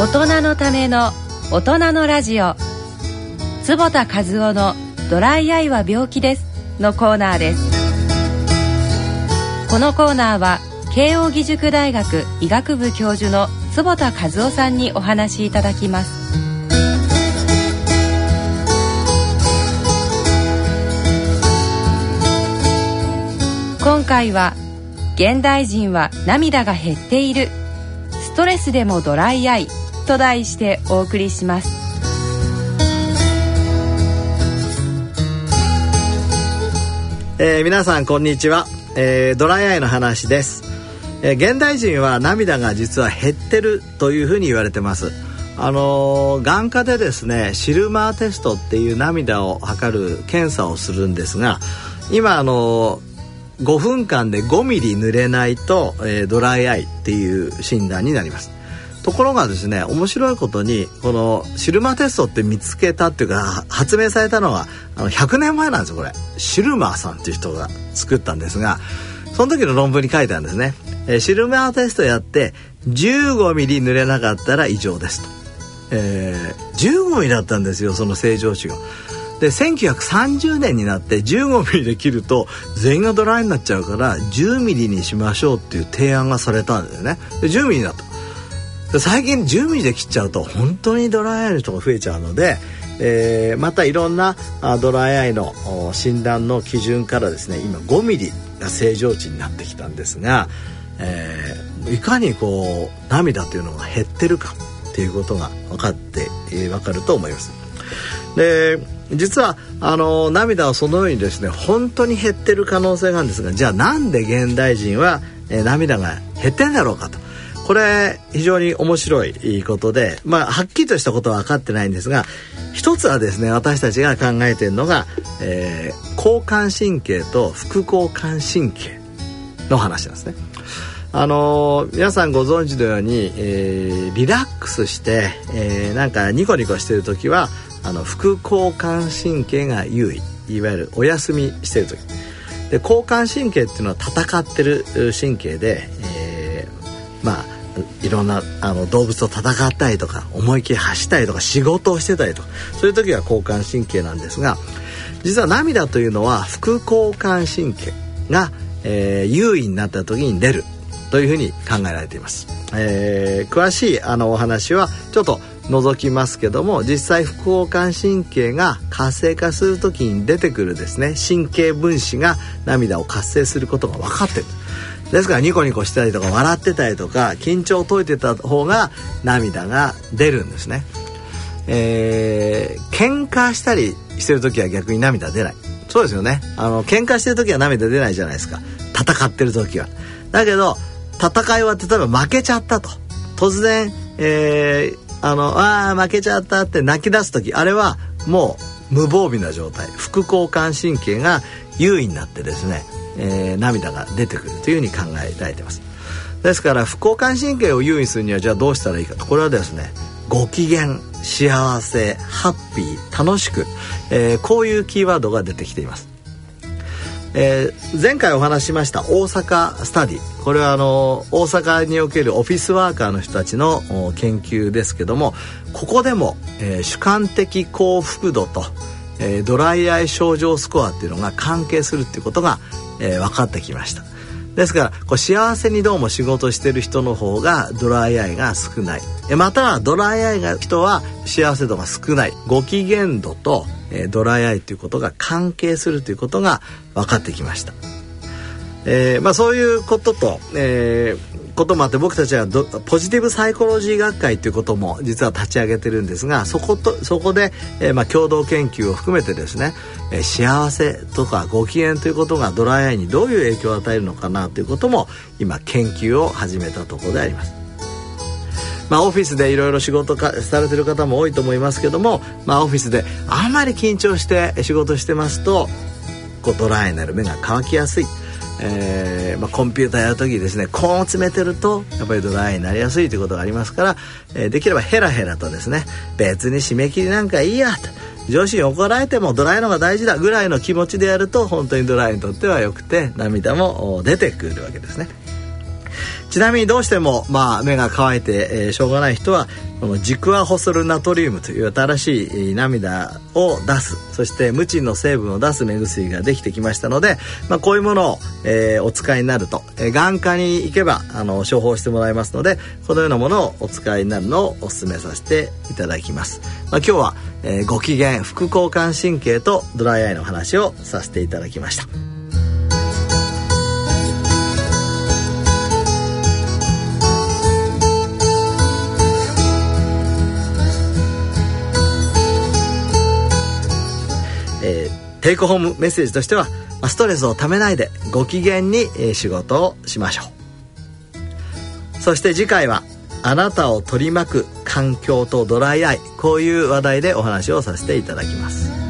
大人のための大人のラジオ。坪田和夫のドライアイは病気です。のコーナーです。このコーナーは慶應義塾大学医学部教授の坪田和夫さんにお話しいただきます。今回は現代人は涙が減っている。ストレスでもドライアイ。と題してお送りします。えー、皆さんこんにちは、えー、ドライアイの話です、えー、現代人は涙が実は減ってるというふうに言われてます。あの眼科でですねシルマーテストっていう涙を測る検査をするんですが今あの5分間で5ミリ濡れないと、えドライアイっていう診断になります。ところがですね面白いことにこのシルマテストって見つけたっていうか発明されたのはあの100年前なんですよこれ。シルマーさんっていう人が作ったんですがその時の論文に書いてあるんですね、えー、シルマーテストやって15ミリ濡れなかったら異常ですと、えー、15ミリだったんですよその正常値が。で1930年になって15ミリで切ると全員がドライになっちゃうから10ミリにしましょうっていう提案がされたんですよね。で10ミリになった。最近10ミリで切っちゃうと本当にドライアイの人が増えちゃうので、えー、またいろんなドライアイの診断の基準からですね今5ミリが正常値になってきたんですが、えー、いかにこう涙というのが減ってるかっていうことが分かって、えー、分かると思います。で実はあの涙はそのようにですね本当に減ってる可能性があるんですがじゃあなんで現代人は、えー、涙が減ってんだろうかとこれ非常に面白いことで、まあ、はっきりとしたことは分かってないんですが一つはですね私たちが考えているのが、えー、交感神経と副交感神経の話なんですね。あのー、皆さんご存知のように、えー、リラックスして、えー、なんかニコニコしてる時はあの副交感神経が優位いわゆるお休みしてる時で交感神経っていうのは戦ってる神経で、えー、まあいろんなあの動物と戦ったりとか思い切り走ったりとか仕事をしてたりとかそういう時は交感神経なんですが実は涙というのは副交感神経が、えー、優位になった時に出るというふうに考えられています。えー、詳しいあのお話はちょっと除きますけども実際副交感神経が活性化する時に出てくるですね神経分子が涙を活性することが分かってるですからニコニコしたりとか笑ってたりとか緊張を解いてた方が涙が出るんですね。えー、喧嘩したりしてる時は逆に涙出ない。そうですよね。あの喧嘩してる時は涙出ないじゃないですか。戦ってる時は。だけど戦い終わって例えば負けちゃったと突然、えー、あのあ負けちゃったって泣き出す時あれはもう無防備な状態副交感神経が優位になってですねえー、涙が出てくるというふうに考えられています。ですから副交感神経を優位にするにはじゃあどうしたらいいかと。これはですねご機嫌幸せハッピー楽しく、えー、こういうキーワードが出てきています。えー、前回お話ししました大阪スタディ。これはあの大阪におけるオフィスワーカーの人たちの研究ですけどもここでも、えー、主観的幸福度と、えー、ドライアイ症状スコアっていうのが関係するっていうことが、えー、分かってきました。ですからこう幸せにどうも仕事してる人の方がドライアイが少ない。またはドライアイが人は幸せ度が少ない。ご機嫌度と、えー、ドライアイということが関係するということが分かってきました。えーまあ、そういうことと、えー、こともあって僕たちはポジティブサイコロジー学会ということも実は立ち上げてるんですがそことそこで、えー、まあ、共同研究を含めてですね、えー、幸せとかご機嫌ということがドライアイにどういう影響を与えるのかなということも今研究を始めたところであります。まあ、オフィスでいろいろ仕事かされてる方も多いと思いますけども、まあ、オフィスであんまり緊張して仕事してますとこうドライになる目が乾きやすい。えーまあ、コンピューターやる時ですねコーンを詰めてるとやっぱりドライになりやすいということがありますから、えー、できればヘラヘラとですね別に締め切りなんかいいやと上司に怒られてもドライのが大事だぐらいの気持ちでやると本当にドライにとってはよくて涙も出てくるわけですね。ちなみにどうしても、まあ、目が乾いて、しょうがない人はこのジクアホスルナトリウムという新しい涙を出す。そしてムチンの成分を出す目薬ができてきましたので、まあ、こういうものを、え、お使いになると、眼科に行けばあの処方してもらいますのでこのようなものをお使いになるのをお勧めさせていただきます、まあ、今日は、え、ご機嫌副交感神経とドライアイの話をさせていただきました。テイクホームメッセージとしてはストレスをためないでご機嫌に仕事をしましょう。そして次回はあなたを取り巻く環境とドライアイこういう話題でお話をさせていただきます。